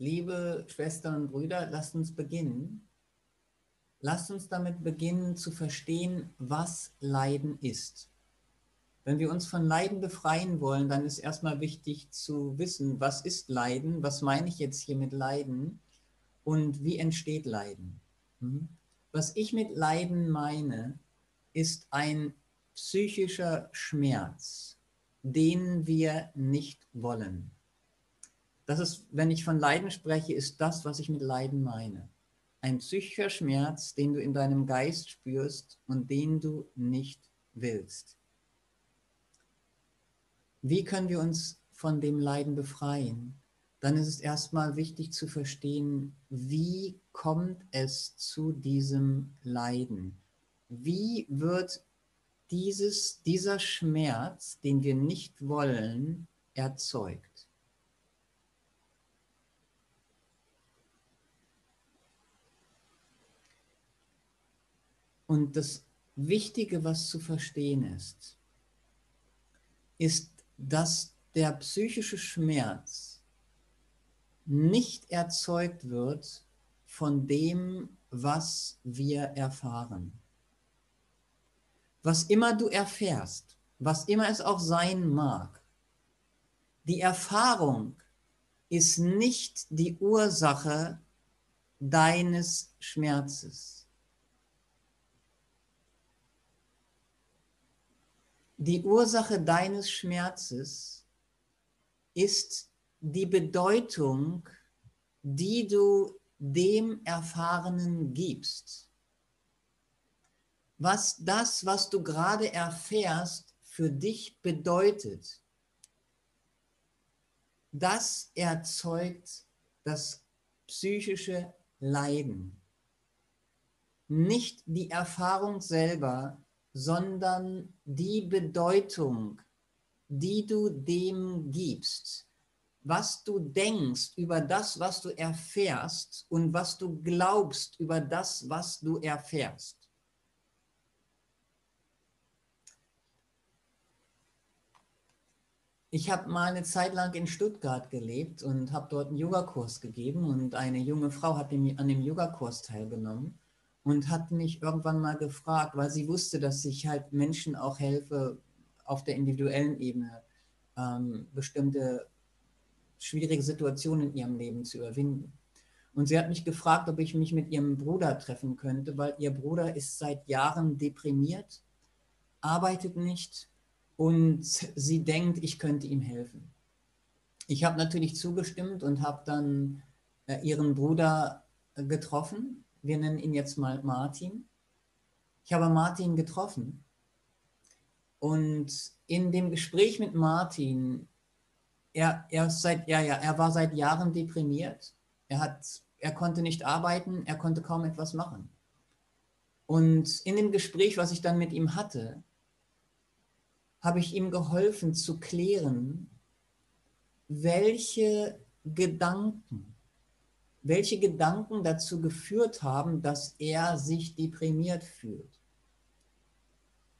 liebe Schwestern und Brüder, lasst uns beginnen. Lasst uns damit beginnen zu verstehen, was Leiden ist. Wenn wir uns von Leiden befreien wollen, dann ist erstmal wichtig zu wissen, was ist Leiden, was meine ich jetzt hier mit Leiden und wie entsteht Leiden. Hm? Was ich mit Leiden meine, ist ein psychischer Schmerz, den wir nicht wollen. Das ist, wenn ich von Leiden spreche, ist das, was ich mit Leiden meine. Ein psychischer Schmerz, den du in deinem Geist spürst und den du nicht willst. Wie können wir uns von dem Leiden befreien? Dann ist es erstmal wichtig zu verstehen, wie kommt es zu diesem Leiden? Wie wird dieses, dieser Schmerz, den wir nicht wollen, erzeugt? Und das Wichtige, was zu verstehen ist, ist, dass der psychische Schmerz nicht erzeugt wird von dem, was wir erfahren. Was immer du erfährst, was immer es auch sein mag, die Erfahrung ist nicht die Ursache deines Schmerzes. Die Ursache deines Schmerzes ist die Bedeutung, die du dem Erfahrenen gibst. Was das, was du gerade erfährst, für dich bedeutet, das erzeugt das psychische Leiden. Nicht die Erfahrung selber sondern die Bedeutung, die du dem gibst, was du denkst über das, was du erfährst und was du glaubst über das, was du erfährst. Ich habe mal eine Zeit lang in Stuttgart gelebt und habe dort einen Yogakurs gegeben und eine junge Frau hat an dem Yogakurs teilgenommen und hat mich irgendwann mal gefragt, weil sie wusste, dass ich halt Menschen auch helfe, auf der individuellen Ebene ähm, bestimmte schwierige Situationen in ihrem Leben zu überwinden. Und sie hat mich gefragt, ob ich mich mit ihrem Bruder treffen könnte, weil ihr Bruder ist seit Jahren deprimiert, arbeitet nicht und sie denkt, ich könnte ihm helfen. Ich habe natürlich zugestimmt und habe dann äh, ihren Bruder getroffen wir nennen ihn jetzt mal Martin. Ich habe Martin getroffen und in dem Gespräch mit Martin, er, er, seit, ja, ja, er war seit Jahren deprimiert. Er, hat, er konnte nicht arbeiten, er konnte kaum etwas machen. Und in dem Gespräch, was ich dann mit ihm hatte, habe ich ihm geholfen zu klären, welche Gedanken welche Gedanken dazu geführt haben, dass er sich deprimiert fühlt.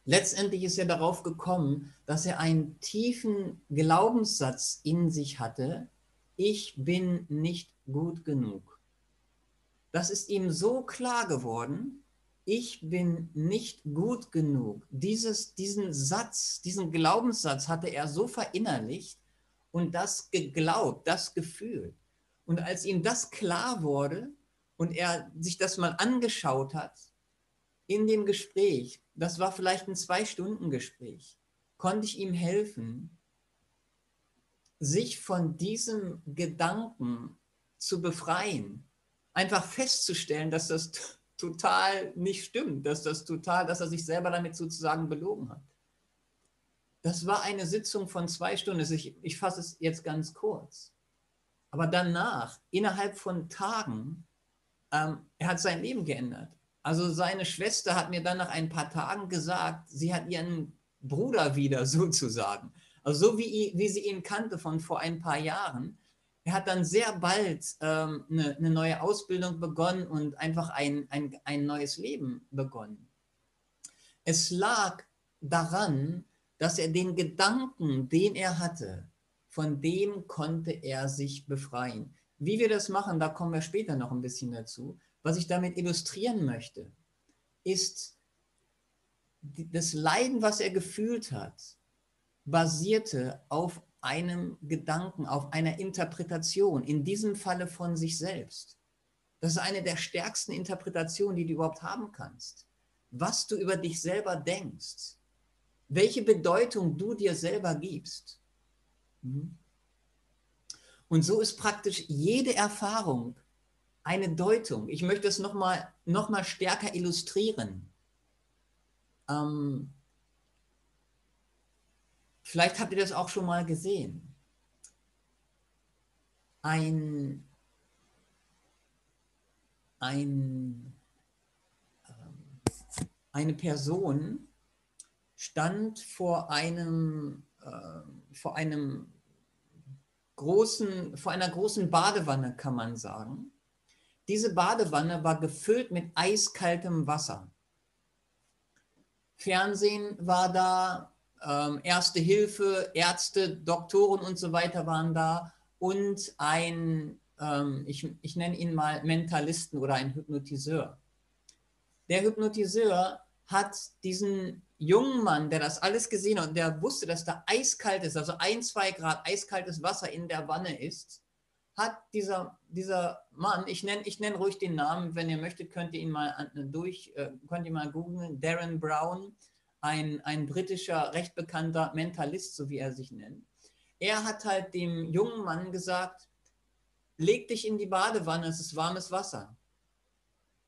Letztendlich ist er darauf gekommen, dass er einen tiefen Glaubenssatz in sich hatte, ich bin nicht gut genug. Das ist ihm so klar geworden, ich bin nicht gut genug. Dieses, diesen Satz, diesen Glaubenssatz hatte er so verinnerlicht und das geglaubt, das gefühlt. Und als ihm das klar wurde und er sich das mal angeschaut hat, in dem Gespräch, das war vielleicht ein Zwei-Stunden-Gespräch, konnte ich ihm helfen, sich von diesem Gedanken zu befreien. Einfach festzustellen, dass das total nicht stimmt, dass das total, dass er sich selber damit sozusagen belogen hat. Das war eine Sitzung von zwei Stunden. Ich, ich fasse es jetzt ganz kurz. Aber danach, innerhalb von Tagen, ähm, er hat sein Leben geändert. Also seine Schwester hat mir dann nach ein paar Tagen gesagt, sie hat ihren Bruder wieder sozusagen. Also so wie, wie sie ihn kannte von vor ein paar Jahren. Er hat dann sehr bald ähm, eine, eine, neue Ausbildung begonnen und einfach ein, ein, ein neues Leben begonnen. Es lag daran, dass er den Gedanken, den er hatte, von dem konnte er sich befreien. Wie wir das machen, da kommen wir später noch ein bisschen dazu. Was ich damit illustrieren möchte, ist das Leiden, was er gefühlt hat, basierte auf einem Gedanken, auf einer Interpretation, in diesem Falle von sich selbst. Das ist eine der stärksten Interpretationen, die du überhaupt haben kannst. Was du über dich selber denkst, welche Bedeutung du dir selber gibst. Mhm. Und so ist praktisch jede Erfahrung eine Deutung. Ich möchte es nochmal noch mal stärker illustrieren. Ähm, vielleicht habt ihr das auch schon mal gesehen. Ein, ein, ähm, eine Person stand vor einem, äh, vor einem großen, vor einer großen Badewanne, kann man sagen. Diese Badewanne war gefüllt mit eiskaltem Wasser. Fernsehen war da, ähm, Erste Hilfe, Ärzte, Doktoren und so weiter waren da und ein, ähm, ich, ich nenne ihn mal Mentalisten oder ein Hypnotiseur. Der Hypnotiseur hat diesen jungen Mann, der das alles gesehen hat und der wusste, dass da eiskalt ist, also ein, zwei Grad eiskaltes Wasser in der Wanne ist, hat dieser, dieser Mann, ich nenne ich nenn ruhig den Namen, wenn ihr möchtet, könnt ihr ihn mal durch, äh, könnt ihr mal googeln, Darren Brown, ein, ein britischer, recht bekannter Mentalist, so wie er sich nennt. Er hat halt dem jungen Mann gesagt, leg dich in die Badewanne, es ist warmes Wasser.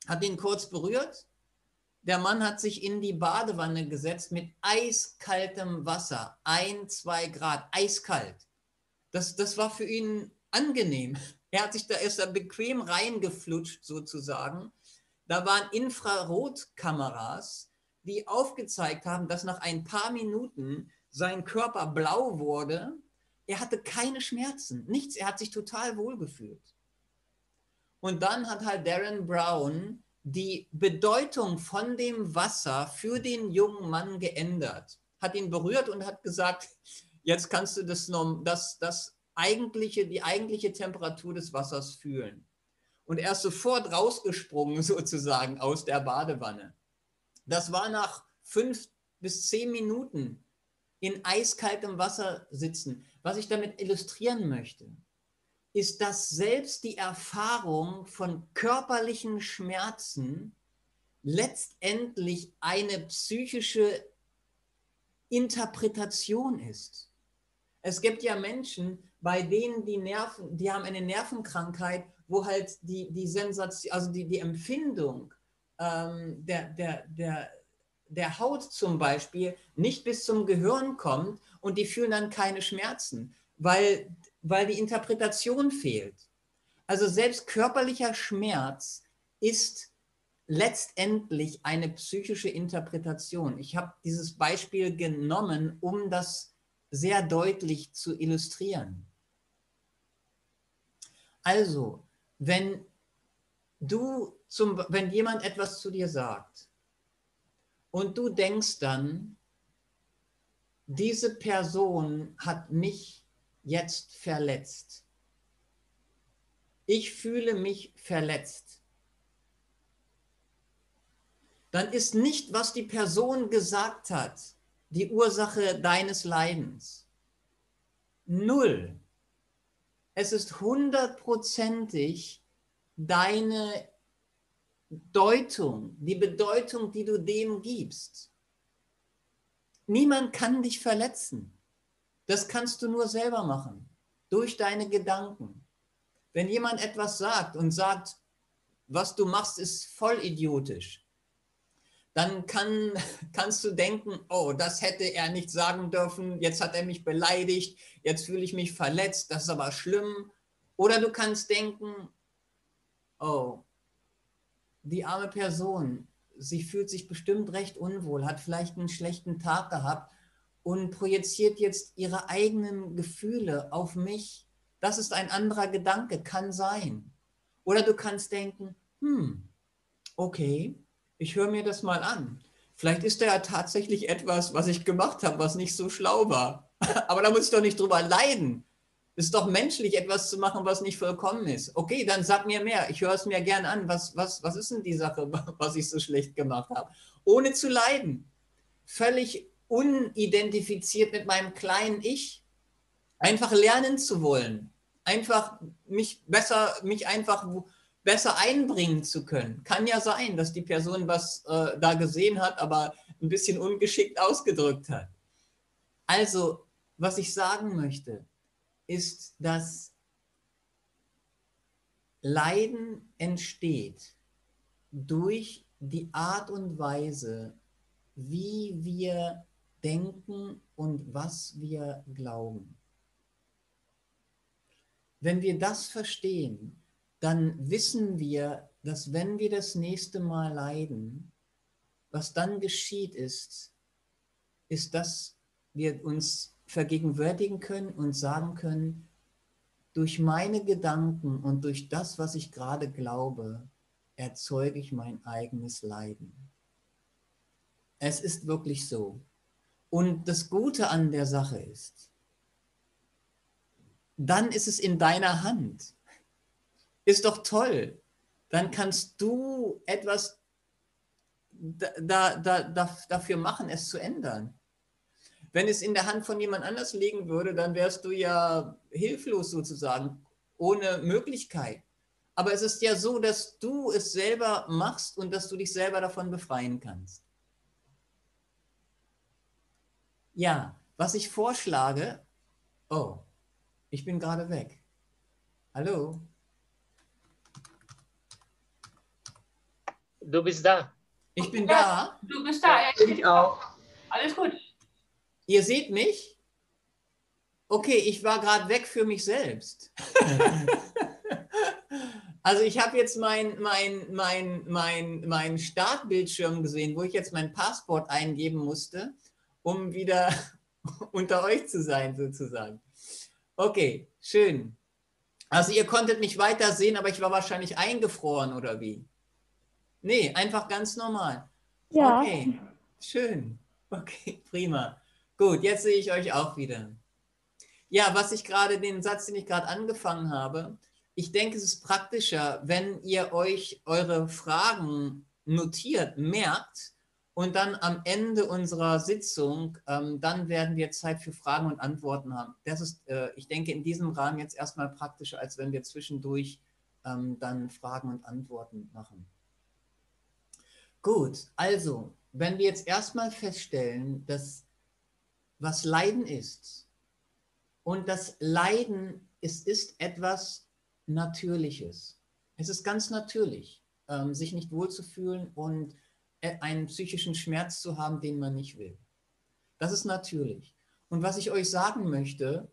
Hat ihn kurz berührt, der Mann hat sich in die Badewanne gesetzt mit eiskaltem Wasser, ein, zwei Grad, eiskalt. Das, das war für ihn angenehm. Er hat sich da erst da bequem reingeflutscht sozusagen. Da waren Infrarotkameras, die aufgezeigt haben, dass nach ein paar Minuten sein Körper blau wurde. Er hatte keine Schmerzen, nichts. Er hat sich total wohl gefühlt. Und dann hat halt Darren Brown die Bedeutung von dem Wasser für den jungen Mann geändert, hat ihn berührt und hat gesagt, jetzt kannst du das, das, das eigentliche, die eigentliche Temperatur des Wassers fühlen. Und er ist sofort rausgesprungen sozusagen aus der Badewanne. Das war nach fünf bis zehn Minuten in eiskaltem Wasser sitzen. Was ich damit illustrieren möchte, ist, dass selbst die Erfahrung von körperlichen Schmerzen letztendlich eine psychische Interpretation ist. Es gibt ja Menschen, bei denen die Nerven, die haben eine Nervenkrankheit, wo halt die, die Sensation, also die, die Empfindung ähm, der, der, der, der Haut zum Beispiel nicht bis zum Gehirn kommt und die fühlen dann keine Schmerzen, weil weil die Interpretation fehlt. Also selbst körperlicher Schmerz ist letztendlich eine psychische Interpretation. Ich habe dieses Beispiel genommen, um das sehr deutlich zu illustrieren. Also, wenn du zum, wenn jemand etwas zu dir sagt und du denkst dann, diese Person hat mich jetzt verletzt. Ich fühle mich verletzt. Dann ist nicht, was die Person gesagt hat, die Ursache deines Leidens. Null. Es ist hundertprozentig deine Deutung, die Bedeutung, die du dem gibst. Niemand kann dich verletzen. Das kannst du nur selber machen, durch deine Gedanken. Wenn jemand etwas sagt und sagt, was du machst, ist voll idiotisch, dann kann, kannst du denken, oh, das hätte er nicht sagen dürfen, jetzt hat er mich beleidigt, jetzt fühle ich mich verletzt, das ist aber schlimm. Oder du kannst denken, oh, die arme Person, sie fühlt sich bestimmt recht unwohl, hat vielleicht einen schlechten Tag gehabt und projiziert jetzt ihre eigenen Gefühle auf mich. Das ist ein anderer Gedanke, kann sein. Oder du kannst denken, hm, okay, ich höre mir das mal an. Vielleicht ist da ja tatsächlich etwas, was ich gemacht habe, was nicht so schlau war. Aber da muss ich doch nicht drüber leiden. Es ist doch menschlich, etwas zu machen, was nicht vollkommen ist. Okay, dann sag mir mehr. Ich höre es mir gern an. Was, was, was ist denn die Sache, was ich so schlecht gemacht habe? Ohne zu leiden. Völlig unidentifiziert mit meinem kleinen Ich. Einfach lernen zu wollen. Einfach mich besser, mich einfach besser einbringen zu können. Kann ja sein, dass die Person was äh, da gesehen hat, aber ein bisschen ungeschickt ausgedrückt hat. Also, was ich sagen möchte, ist, dass Leiden entsteht durch die Art und Weise, wie wir denken und was wir glauben. Wenn wir das verstehen, dann wissen wir, dass wenn wir das nächste Mal leiden, was dann geschieht ist, ist, dass wir uns vergegenwärtigen können und sagen können, durch meine Gedanken und durch das, was ich gerade glaube, erzeuge ich mein eigenes Leiden. Es ist wirklich so. Und das Gute an der Sache ist, dann ist es in deiner Hand. Ist doch toll. Dann kannst du etwas da, da, da, dafür machen, es zu ändern. Wenn es in der Hand von jemand anders liegen würde, dann wärst du ja hilflos sozusagen, ohne Möglichkeit. Aber es ist ja so, dass du es selber machst und dass du dich selber davon befreien kannst. Ja, was ich vorschlage, oh, ich bin gerade weg. Hallo? Du bist da. Ich bin ja, da. Du bist da, ja. Ich auch. Alles gut. Ihr seht mich? Okay, ich war gerade weg für mich selbst. also ich habe jetzt mein, mein, mein, mein, mein Startbildschirm gesehen, wo ich jetzt mein Passport eingeben musste, um wieder unter euch zu sein, sozusagen. Okay, schön. Also ihr konntet mich weiter sehen, aber ich war wahrscheinlich eingefroren oder wie? Nee, einfach ganz normal. Ja. Okay, schön. Okay, prima. Gut, jetzt sehe ich euch auch wieder. Ja, was ich gerade, den Satz, den ich gerade angefangen habe, ich denke, es ist praktischer, wenn ihr euch eure Fragen notiert, merkt und dann am Ende unserer Sitzung, ähm, dann werden wir Zeit für Fragen und Antworten haben. Das ist, äh, ich denke, in diesem Rahmen jetzt erstmal praktischer, als wenn wir zwischendurch ähm, dann Fragen und Antworten machen. Gut, also, wenn wir jetzt erstmal feststellen, dass was Leiden ist und das Leiden ist, ist etwas Natürliches. Es ist ganz natürlich, ähm, sich nicht wohlzufühlen und einen psychischen Schmerz zu haben, den man nicht will. Das ist natürlich. Und was ich euch sagen möchte,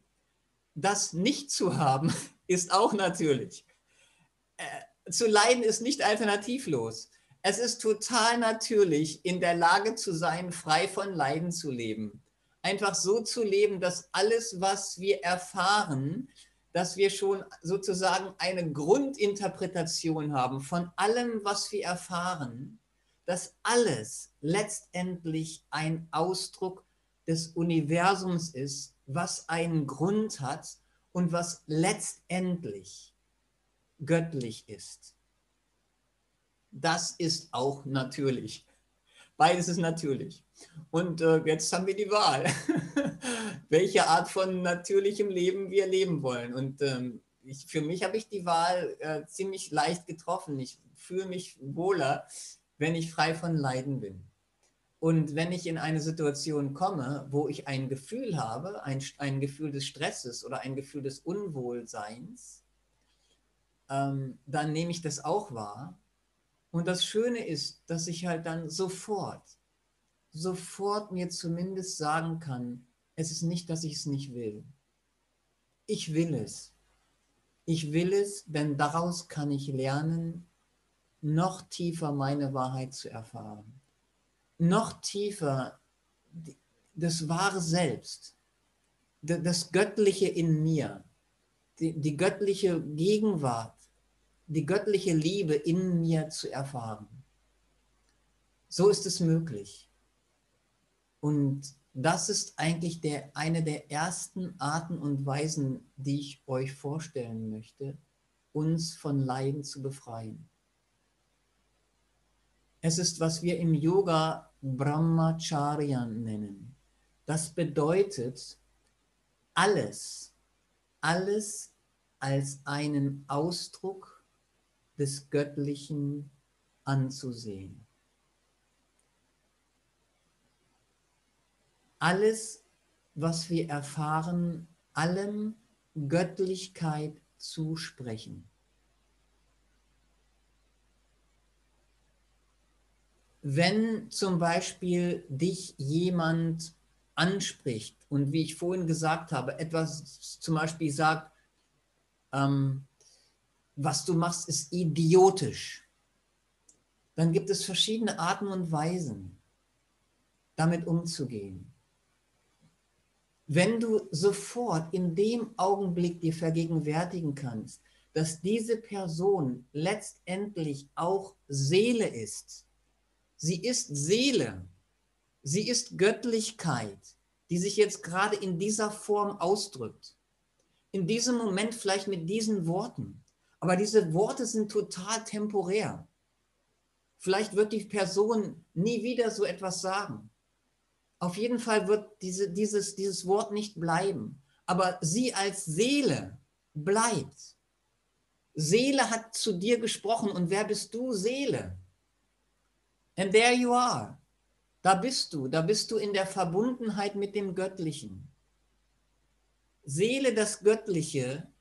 das nicht zu haben, ist auch natürlich. Äh, zu leiden ist nicht alternativlos. Es ist total natürlich, in der Lage zu sein, frei von Leiden zu leben. Einfach so zu leben, dass alles, was wir erfahren, dass wir schon sozusagen eine Grundinterpretation haben von allem, was wir erfahren, dass alles letztendlich ein Ausdruck des Universums ist, was einen Grund hat und was letztendlich göttlich ist das ist auch natürlich. Beides ist natürlich. Und äh, jetzt haben wir die Wahl, welche Art von natürlichem Leben wir leben wollen. Und ähm, ich, für mich habe ich die Wahl äh, ziemlich leicht getroffen. Ich fühle mich wohler, wenn ich frei von Leiden bin. Und wenn ich in eine Situation komme, wo ich ein Gefühl habe, ein, ein Gefühl des Stresses oder ein Gefühl des Unwohlseins, ähm, dann nehme ich das auch wahr und das Schöne ist, dass ich halt dann sofort, sofort mir zumindest sagen kann, es ist nicht, dass ich es nicht will. Ich will es. Ich will es, denn daraus kann ich lernen, noch tiefer meine Wahrheit zu erfahren. Noch tiefer das wahre Selbst, das Göttliche in mir, die, die göttliche Gegenwart die göttliche Liebe in mir zu erfahren. So ist es möglich. Und das ist eigentlich der, eine der ersten Arten und Weisen, die ich euch vorstellen möchte, uns von Leiden zu befreien. Es ist, was wir im Yoga Brahmacharya nennen. Das bedeutet, alles, alles als einen Ausdruck des Göttlichen anzusehen. Alles, was wir erfahren, allem Göttlichkeit zusprechen. Wenn zum Beispiel dich jemand anspricht und wie ich vorhin gesagt habe, etwas zum Beispiel sagt, ähm, was du machst, ist idiotisch, dann gibt es verschiedene Arten und Weisen, damit umzugehen. Wenn du sofort in dem Augenblick dir vergegenwärtigen kannst, dass diese Person letztendlich auch Seele ist, sie ist Seele, sie ist Göttlichkeit, die sich jetzt gerade in dieser Form ausdrückt in diesem Moment vielleicht mit diesen Worten. Aber diese Worte sind total temporär. Vielleicht wird die Person nie wieder so etwas sagen. Auf jeden Fall wird diese, dieses, dieses Wort nicht bleiben. Aber sie als Seele bleibt. Seele hat zu dir gesprochen. Und wer bist du? Seele. And there you are. Da bist du. Da bist du in der Verbundenheit mit dem Göttlichen. Seele, das Göttliche,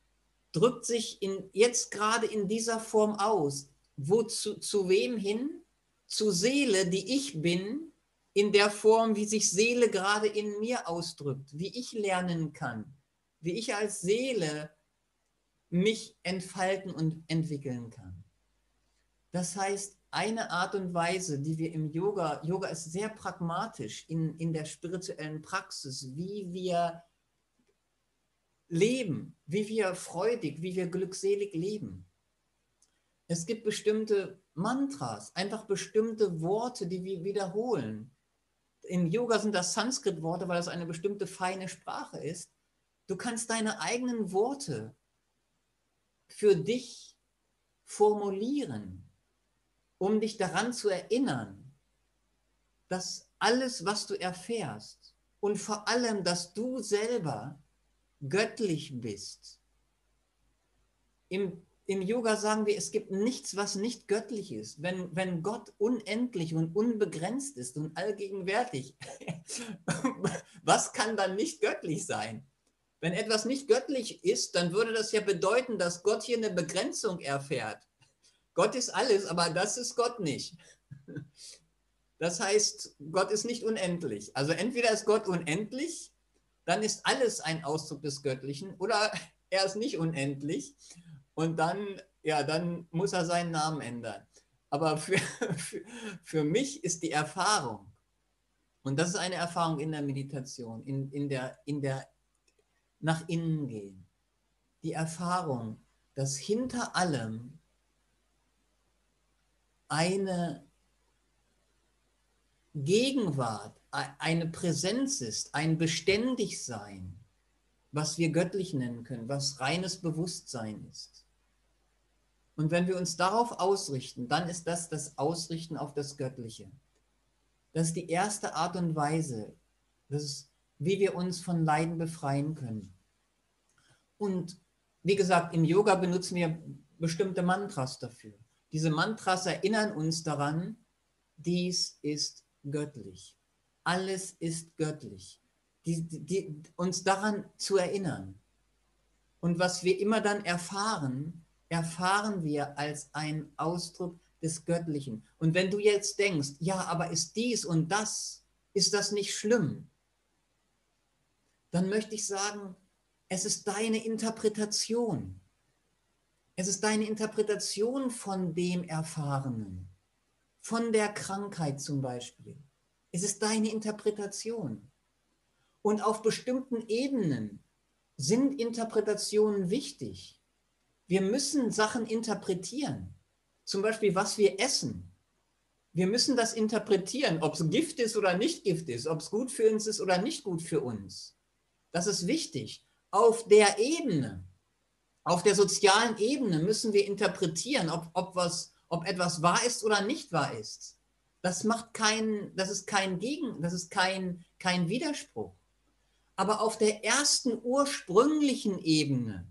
drückt sich in, jetzt gerade in dieser Form aus. Wozu, zu wem hin? Zu Seele, die ich bin, in der Form, wie sich Seele gerade in mir ausdrückt, wie ich lernen kann, wie ich als Seele mich entfalten und entwickeln kann. Das heißt, eine Art und Weise, die wir im Yoga, Yoga ist sehr pragmatisch in, in der spirituellen Praxis, wie wir leben, wie wir freudig, wie wir glückselig leben. Es gibt bestimmte Mantras, einfach bestimmte Worte, die wir wiederholen. Im Yoga sind das Sanskrit-Worte, weil es eine bestimmte feine Sprache ist. Du kannst deine eigenen Worte für dich formulieren, um dich daran zu erinnern, dass alles, was du erfährst und vor allem, dass du selber göttlich bist. Im, Im Yoga sagen wir, es gibt nichts, was nicht göttlich ist. Wenn, wenn Gott unendlich und unbegrenzt ist und allgegenwärtig, was kann dann nicht göttlich sein? Wenn etwas nicht göttlich ist, dann würde das ja bedeuten, dass Gott hier eine Begrenzung erfährt. Gott ist alles, aber das ist Gott nicht. Das heißt, Gott ist nicht unendlich. Also entweder ist Gott unendlich dann ist alles ein Ausdruck des Göttlichen oder er ist nicht unendlich und dann, ja, dann muss er seinen Namen ändern. Aber für, für, für mich ist die Erfahrung, und das ist eine Erfahrung in der Meditation, in, in, der, in der nach innen gehen, die Erfahrung, dass hinter allem eine Gegenwart eine Präsenz ist, ein Beständigsein, was wir göttlich nennen können, was reines Bewusstsein ist. Und wenn wir uns darauf ausrichten, dann ist das das Ausrichten auf das Göttliche. Das ist die erste Art und Weise, das ist, wie wir uns von Leiden befreien können. Und wie gesagt, im Yoga benutzen wir bestimmte Mantras dafür. Diese Mantras erinnern uns daran, dies ist göttlich alles ist göttlich. Die, die, uns daran zu erinnern. Und was wir immer dann erfahren, erfahren wir als ein Ausdruck des Göttlichen. Und wenn du jetzt denkst, ja, aber ist dies und das, ist das nicht schlimm? Dann möchte ich sagen, es ist deine Interpretation. Es ist deine Interpretation von dem Erfahrenen, von der Krankheit zum Beispiel. Es ist deine Interpretation. Und auf bestimmten Ebenen sind Interpretationen wichtig. Wir müssen Sachen interpretieren. Zum Beispiel, was wir essen. wir müssen das interpretieren, ob es Gift ist oder nicht Gift ist, ob es gut für uns ist oder nicht gut für uns. Das ist wichtig. Auf der Ebene, auf der sozialen Ebene müssen wir interpretieren, ob, ob, was, ob etwas wahr ist oder nicht wahr ist. Das macht kein, das ist kein Gegen, das ist kein, kein Widerspruch. Aber auf der ersten ursprünglichen Ebene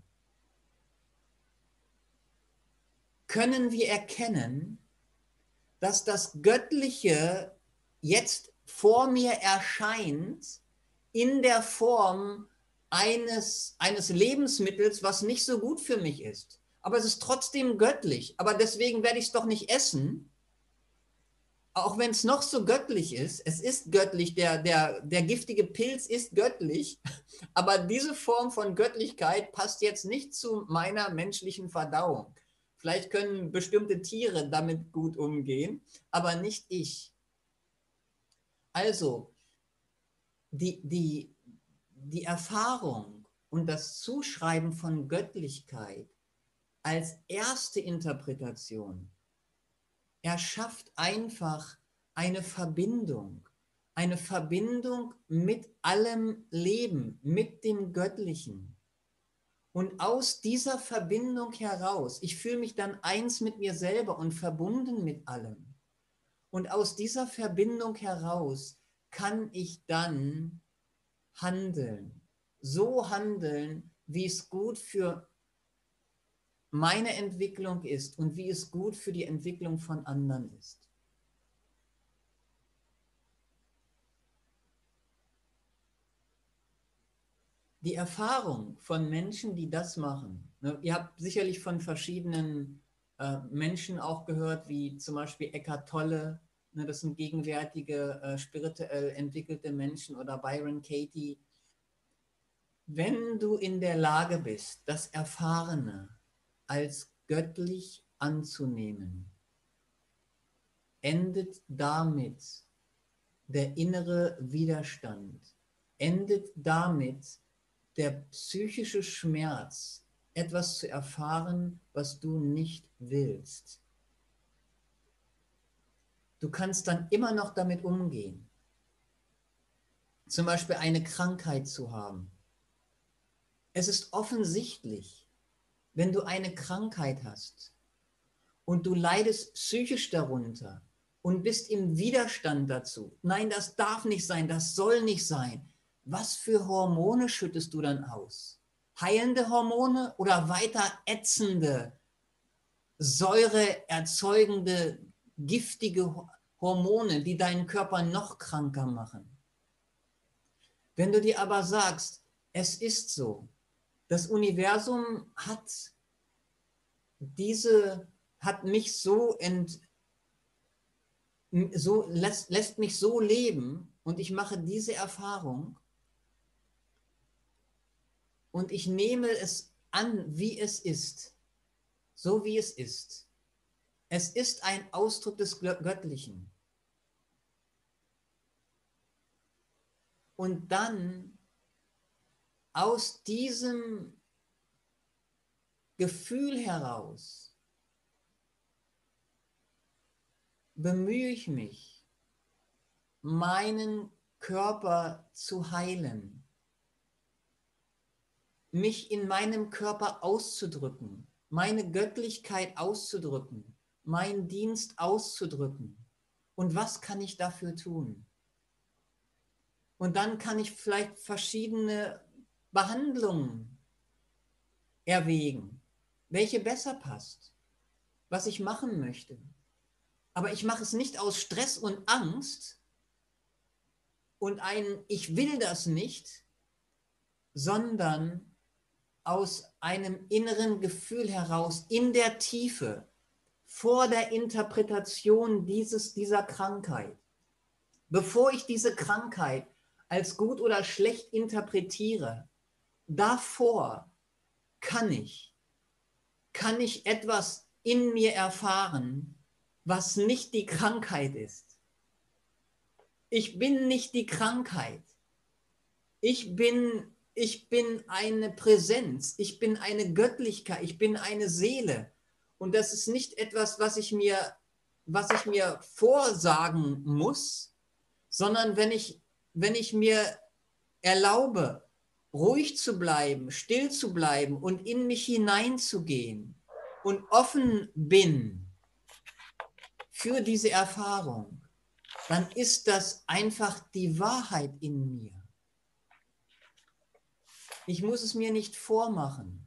können wir erkennen, dass das Göttliche jetzt vor mir erscheint in der Form eines, eines Lebensmittels, was nicht so gut für mich ist. Aber es ist trotzdem göttlich. Aber deswegen werde ich es doch nicht essen, auch wenn es noch so göttlich ist, es ist göttlich, der, der, der giftige Pilz ist göttlich, aber diese Form von Göttlichkeit passt jetzt nicht zu meiner menschlichen Verdauung. Vielleicht können bestimmte Tiere damit gut umgehen, aber nicht ich. Also, die, die, die Erfahrung und das Zuschreiben von Göttlichkeit als erste Interpretation er schafft einfach eine Verbindung, eine Verbindung mit allem Leben, mit dem Göttlichen. Und aus dieser Verbindung heraus, ich fühle mich dann eins mit mir selber und verbunden mit allem. Und aus dieser Verbindung heraus kann ich dann handeln, so handeln, wie es gut für meine Entwicklung ist und wie es gut für die Entwicklung von anderen ist. Die Erfahrung von Menschen, die das machen, ne, ihr habt sicherlich von verschiedenen äh, Menschen auch gehört, wie zum Beispiel Eckhart Tolle, das sind gegenwärtige äh, spirituell entwickelte Menschen oder Byron Katie. Wenn du in der Lage bist, das Erfahrene als göttlich anzunehmen, endet damit der innere Widerstand, endet damit der psychische Schmerz, etwas zu erfahren, was du nicht willst. Du kannst dann immer noch damit umgehen. Zum Beispiel eine Krankheit zu haben. Es ist offensichtlich, wenn du eine Krankheit hast und du leidest psychisch darunter und bist im Widerstand dazu, nein, das darf nicht sein, das soll nicht sein, was für Hormone schüttest du dann aus? Heilende Hormone oder weiter ätzende, säureerzeugende, giftige Hormone, die deinen Körper noch kranker machen? Wenn du dir aber sagst, es ist so, das Universum hat diese, hat mich so ent, so lässt, lässt mich so leben und ich mache diese Erfahrung und ich nehme es an, wie es ist, so wie es ist. Es ist ein Ausdruck des Göttlichen. Und dann aus diesem Gefühl heraus bemühe ich mich, meinen Körper zu heilen, mich in meinem Körper auszudrücken, meine Göttlichkeit auszudrücken, meinen Dienst auszudrücken. Und was kann ich dafür tun? Und dann kann ich vielleicht verschiedene Behandlungen erwägen, welche besser passt, was ich machen möchte. Aber ich mache es nicht aus Stress und Angst und ein Ich will das nicht, sondern aus einem inneren Gefühl heraus, in der Tiefe, vor der Interpretation dieses, dieser Krankheit. Bevor ich diese Krankheit als gut oder schlecht interpretiere, davor kann ich, kann ich etwas in mir erfahren, was nicht die Krankheit ist. Ich bin nicht die Krankheit. Ich bin, ich bin eine Präsenz. Ich bin eine Göttlichkeit. Ich bin eine Seele. Und das ist nicht etwas, was ich mir was ich mir vorsagen muss, sondern wenn ich, wenn ich mir erlaube, ruhig zu bleiben, still zu bleiben und in mich hineinzugehen und offen bin für diese Erfahrung, dann ist das einfach die Wahrheit in mir. Ich muss es mir nicht vormachen.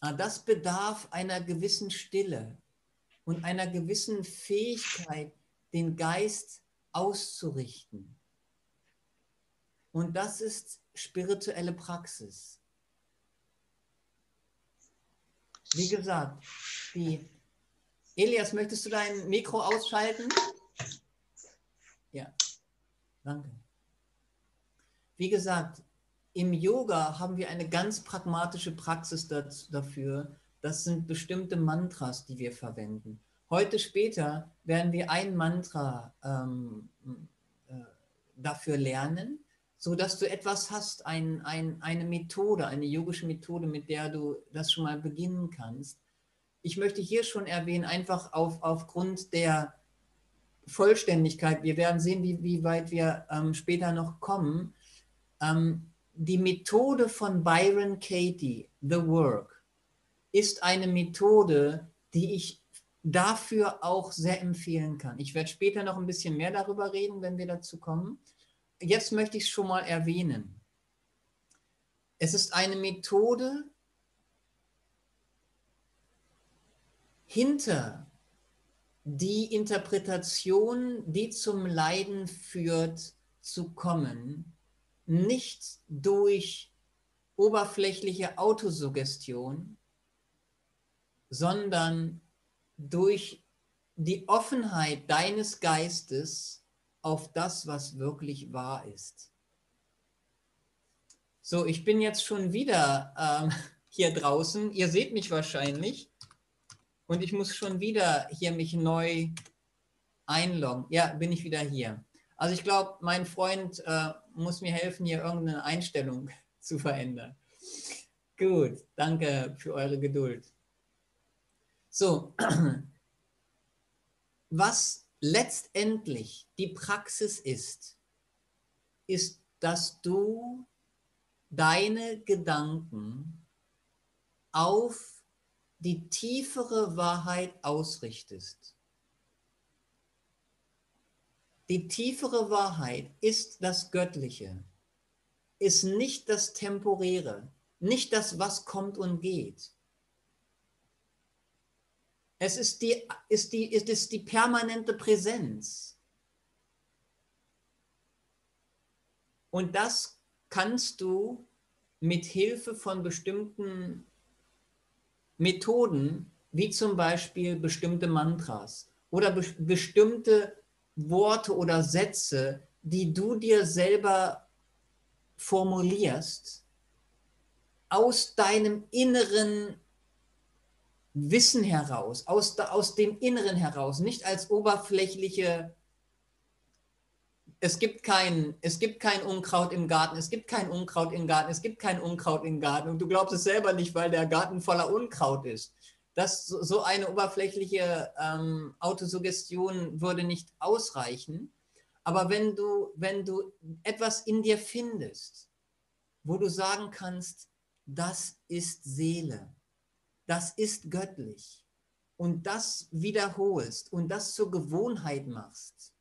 Ah, das bedarf einer gewissen Stille und einer gewissen Fähigkeit, den Geist auszurichten. Und das ist spirituelle Praxis. Wie gesagt, die Elias, möchtest du dein Mikro ausschalten? Ja, danke. Wie gesagt, im Yoga haben wir eine ganz pragmatische Praxis dafür. Das sind bestimmte Mantras, die wir verwenden. Heute später werden wir ein Mantra ähm, äh, dafür lernen, sodass du etwas hast, ein, ein, eine Methode, eine yogische Methode, mit der du das schon mal beginnen kannst. Ich möchte hier schon erwähnen, einfach auf, aufgrund der Vollständigkeit, wir werden sehen, wie, wie weit wir ähm, später noch kommen, ähm, die Methode von Byron Katie, The Work, ist eine Methode, die ich dafür auch sehr empfehlen kann. Ich werde später noch ein bisschen mehr darüber reden, wenn wir dazu kommen. Jetzt möchte ich es schon mal erwähnen. Es ist eine Methode, hinter die Interpretation, die zum Leiden führt, zu kommen, nicht durch oberflächliche Autosuggestion, sondern durch die Offenheit deines Geistes auf das, was wirklich wahr ist. So, ich bin jetzt schon wieder ähm, hier draußen. Ihr seht mich wahrscheinlich. Und ich muss schon wieder hier mich neu einloggen. Ja, bin ich wieder hier. Also ich glaube, mein Freund äh, muss mir helfen, hier irgendeine Einstellung zu verändern. Gut, danke für eure Geduld. So, was letztendlich die Praxis ist, ist, dass du deine Gedanken auf die tiefere Wahrheit ausrichtest. Die tiefere Wahrheit ist das Göttliche, ist nicht das Temporäre, nicht das, was kommt und geht. Es ist die, ist die, ist es die permanente Präsenz. Und das kannst du mit Hilfe von bestimmten Methoden, wie zum Beispiel bestimmte Mantras oder be bestimmte Worte oder Sätze, die du dir selber formulierst, aus deinem inneren Wissen heraus, aus, aus dem Inneren heraus, nicht als oberflächliche es gibt kein, es gibt kein Unkraut im Garten, es gibt kein Unkraut im Garten, es gibt kein Unkraut im Garten und du glaubst es selber nicht, weil der Garten voller Unkraut ist. Das, so eine oberflächliche ähm, Autosuggestion würde nicht ausreichen. Aber wenn du, wenn du etwas in dir findest, wo du sagen kannst, das ist Seele, das ist göttlich und das wiederholst und das zur Gewohnheit machst,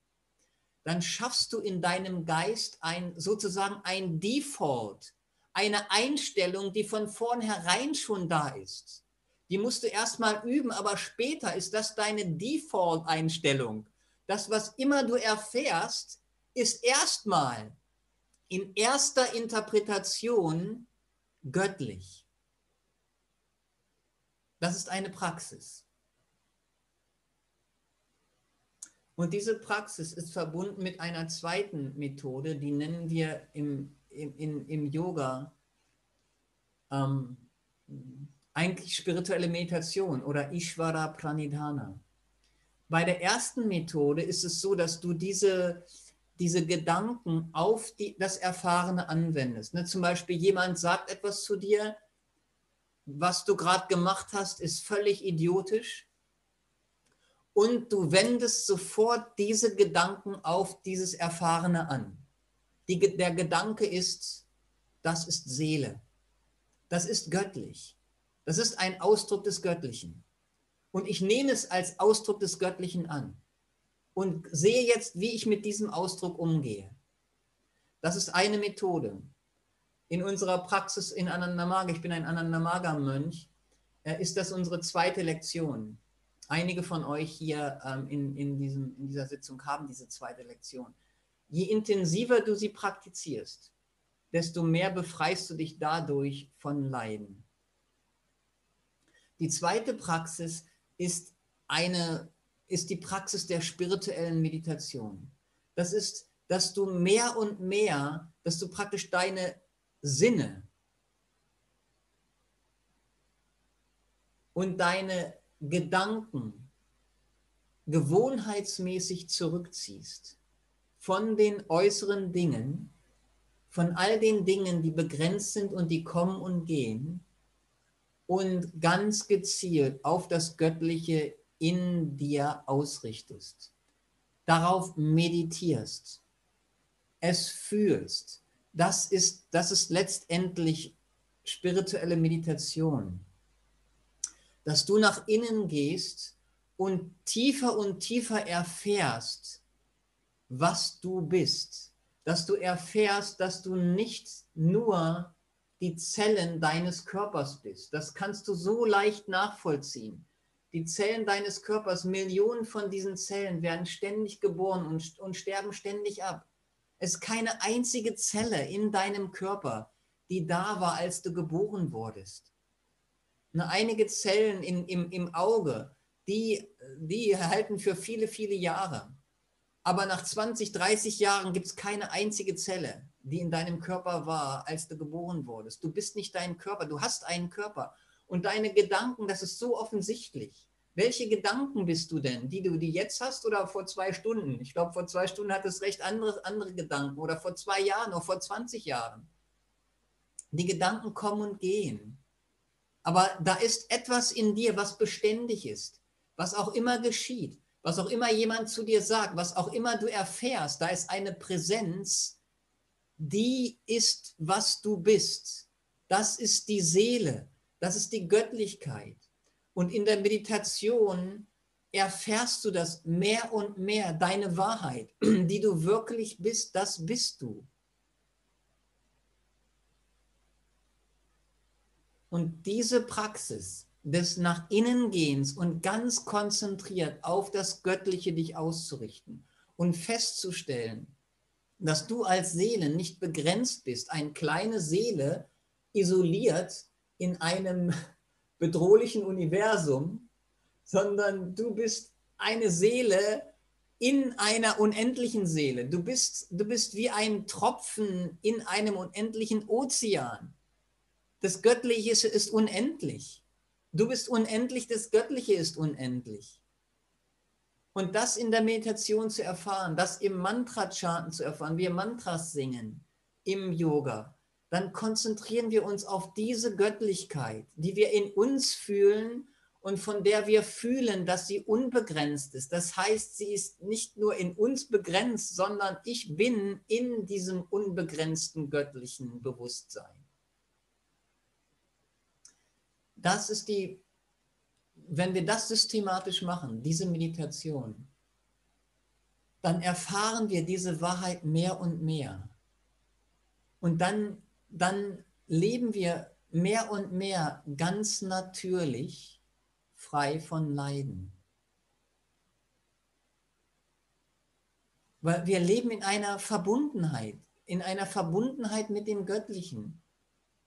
dann schaffst du in deinem Geist ein sozusagen ein Default, eine Einstellung, die von vornherein schon da ist. Die musst du erstmal üben, aber später ist das deine Default-Einstellung. Das, was immer du erfährst, ist erstmal in erster Interpretation göttlich. Das ist eine Praxis. Und diese Praxis ist verbunden mit einer zweiten Methode, die nennen wir im, im, im, Yoga ähm, eigentlich spirituelle Meditation oder Ishvara Pranidhana. Bei der ersten Methode ist es so, dass du diese, diese Gedanken auf die, das Erfahrene anwendest. Ne, zum Beispiel jemand sagt etwas zu dir, was du gerade gemacht hast, ist völlig idiotisch und du wendest sofort diese Gedanken auf dieses Erfahrene an. Die, der Gedanke ist, das ist Seele. Das ist göttlich. Das ist ein Ausdruck des Göttlichen. Und ich nehme es als Ausdruck des Göttlichen an und sehe jetzt, wie ich mit diesem Ausdruck umgehe. Das ist eine Methode. In unserer Praxis in Anandamaga, ich bin ein Anandamaga-Mönch, äh, ist das unsere zweite Lektion. Einige von euch hier ähm, in, in, diesem, in dieser Sitzung haben diese zweite Lektion. Je intensiver du sie praktizierst, desto mehr befreist du dich dadurch von Leiden. Die zweite Praxis ist eine ist die Praxis der spirituellen Meditation. Das ist, dass du mehr und mehr, dass du praktisch deine Sinne und deine Gedanken gewohnheitsmäßig zurückziehst von den äußeren Dingen, von all den Dingen, die begrenzt sind und die kommen und gehen, und ganz gezielt auf das Göttliche in dir ausrichtest, darauf meditierst, es fühlst. Das ist, das ist letztendlich spirituelle Meditation. Dass du nach innen gehst und tiefer und tiefer erfährst, was du bist. Dass du erfährst, dass du nicht nur die Zellen deines Körpers bist. Das kannst du so leicht nachvollziehen. Die Zellen deines Körpers, Millionen von diesen Zellen werden ständig geboren und, und sterben ständig ab. Es ist keine einzige Zelle in deinem Körper, die da war, als du geboren wurdest. Nur einige Zellen in, im, im Auge, die, die halten für viele, viele Jahre. Aber nach 20, 30 Jahren gibt es keine einzige Zelle, die in deinem Körper war, als du geboren wurdest. Du bist nicht dein Körper, du hast einen Körper. Und deine Gedanken, das ist so offensichtlich. Welche Gedanken bist du denn, die du die jetzt hast oder vor zwei Stunden? Ich glaube, vor zwei Stunden hattest recht andere, andere Gedanken oder vor zwei Jahren oder vor 20 Jahren. Die Gedanken kommen und gehen. Aber da ist etwas in dir, was beständig ist, was auch immer geschieht, was auch immer jemand zu dir sagt, was auch immer du erfährst. Da ist eine Präsenz, die ist, was du bist. Das ist die Seele, das ist die Göttlichkeit. Und in der Meditation erfährst du das mehr und mehr, deine Wahrheit, die du wirklich bist, das bist du. Und diese Praxis des nach innen gehens und ganz konzentriert auf das Göttliche dich auszurichten und festzustellen, dass du als Seele nicht begrenzt bist, eine kleine Seele isoliert in einem bedrohlichen Universum, sondern du bist eine Seele in einer unendlichen Seele. Du bist, du bist wie ein Tropfen in einem unendlichen Ozean. Das Göttliche ist unendlich. Du bist unendlich, das Göttliche ist unendlich. Und das in der Meditation zu erfahren, das im Mantra-Chanten zu erfahren, wir Mantras singen im Yoga, dann konzentrieren wir uns auf diese Göttlichkeit, die wir in uns fühlen und von der wir fühlen, dass sie unbegrenzt ist. Das heißt, sie ist nicht nur in uns begrenzt, sondern ich bin in diesem unbegrenzten göttlichen Bewusstsein. Das ist die, wenn wir das systematisch machen, diese Meditation, dann erfahren wir diese Wahrheit mehr und mehr. Und dann dann leben wir mehr und mehr ganz natürlich frei von Leiden. Weil wir leben in einer Verbundenheit, in einer Verbundenheit mit dem Göttlichen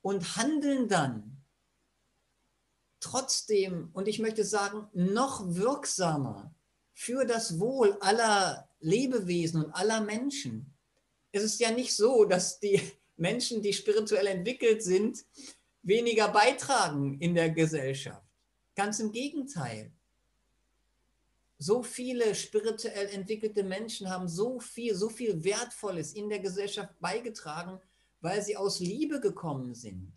und handeln dann trotzdem, und ich möchte sagen, noch wirksamer für das Wohl aller Lebewesen und aller Menschen. Es ist ja nicht so, dass die, Menschen, die spirituell entwickelt sind, weniger beitragen in der Gesellschaft. Ganz im Gegenteil. So viele spirituell entwickelte Menschen haben so viel, so viel Wertvolles in der Gesellschaft beigetragen, weil sie aus Liebe gekommen sind.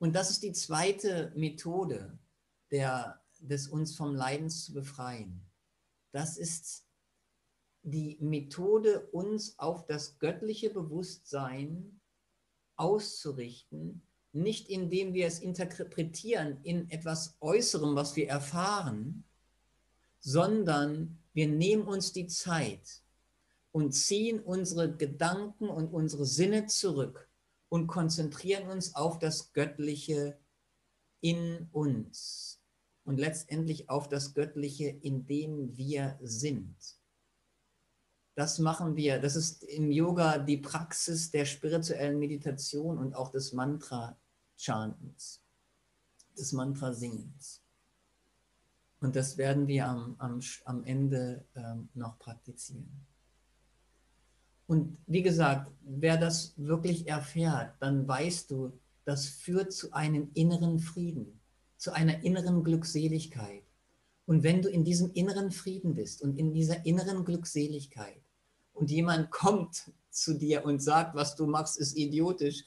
Und das ist die zweite Methode der, des uns vom Leidens zu befreien. Das ist die Methode, uns auf das göttliche Bewusstsein auszurichten, nicht indem wir es interpretieren in etwas Äußerem, was wir erfahren, sondern wir nehmen uns die Zeit und ziehen unsere Gedanken und unsere Sinne zurück und konzentrieren uns auf das Göttliche in uns und letztendlich auf das Göttliche, in dem wir sind. Das machen wir, das ist im Yoga die Praxis der spirituellen Meditation und auch des Mantra-Chantens, des Mantra-Singens. Und das werden wir am, am, am Ende ähm, noch praktizieren. Und wie gesagt, wer das wirklich erfährt, dann weißt du, das führt zu einem inneren Frieden, zu einer inneren Glückseligkeit. Und wenn du in diesem inneren Frieden bist und in dieser inneren Glückseligkeit und jemand kommt zu dir und sagt, was du machst, ist idiotisch,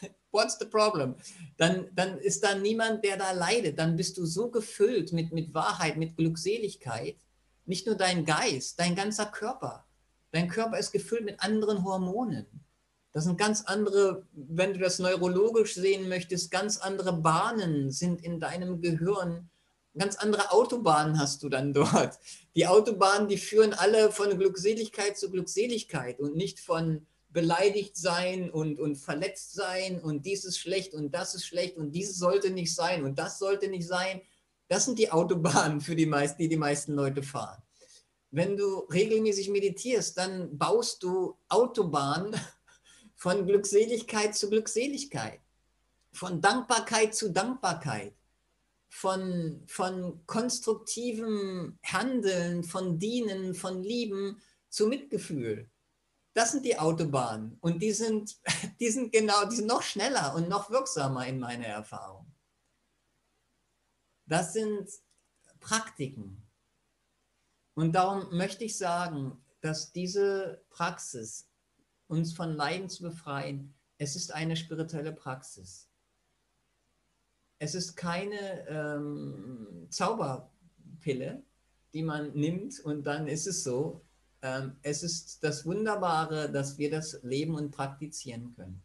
what's the problem? Dann, dann ist da niemand, der da leidet. Dann bist du so gefüllt mit, mit Wahrheit, mit Glückseligkeit. Nicht nur dein Geist, dein ganzer Körper. Dein Körper ist gefüllt mit anderen Hormonen. Das sind ganz andere, wenn du das neurologisch sehen möchtest, ganz andere Bahnen sind in deinem Gehirn. Ganz andere Autobahnen hast du dann dort. Die Autobahnen, die führen alle von Glückseligkeit zu Glückseligkeit und nicht von beleidigt sein und, und verletzt sein und dies ist schlecht und das ist schlecht und dieses sollte nicht sein und das sollte nicht sein. Das sind die Autobahnen, für die, meist, die die meisten Leute fahren. Wenn du regelmäßig meditierst, dann baust du Autobahnen von Glückseligkeit zu Glückseligkeit, von Dankbarkeit zu Dankbarkeit, von, von konstruktivem Handeln, von Dienen, von Lieben zu Mitgefühl. Das sind die Autobahnen und die sind, die sind genau, die sind noch schneller und noch wirksamer in meiner Erfahrung. Das sind Praktiken. Und darum möchte ich sagen, dass diese Praxis uns von Leiden zu befreien, es ist eine spirituelle Praxis. Es ist keine ähm, Zauberpille, die man nimmt und dann ist es so. Ähm, es ist das Wunderbare, dass wir das leben und praktizieren können.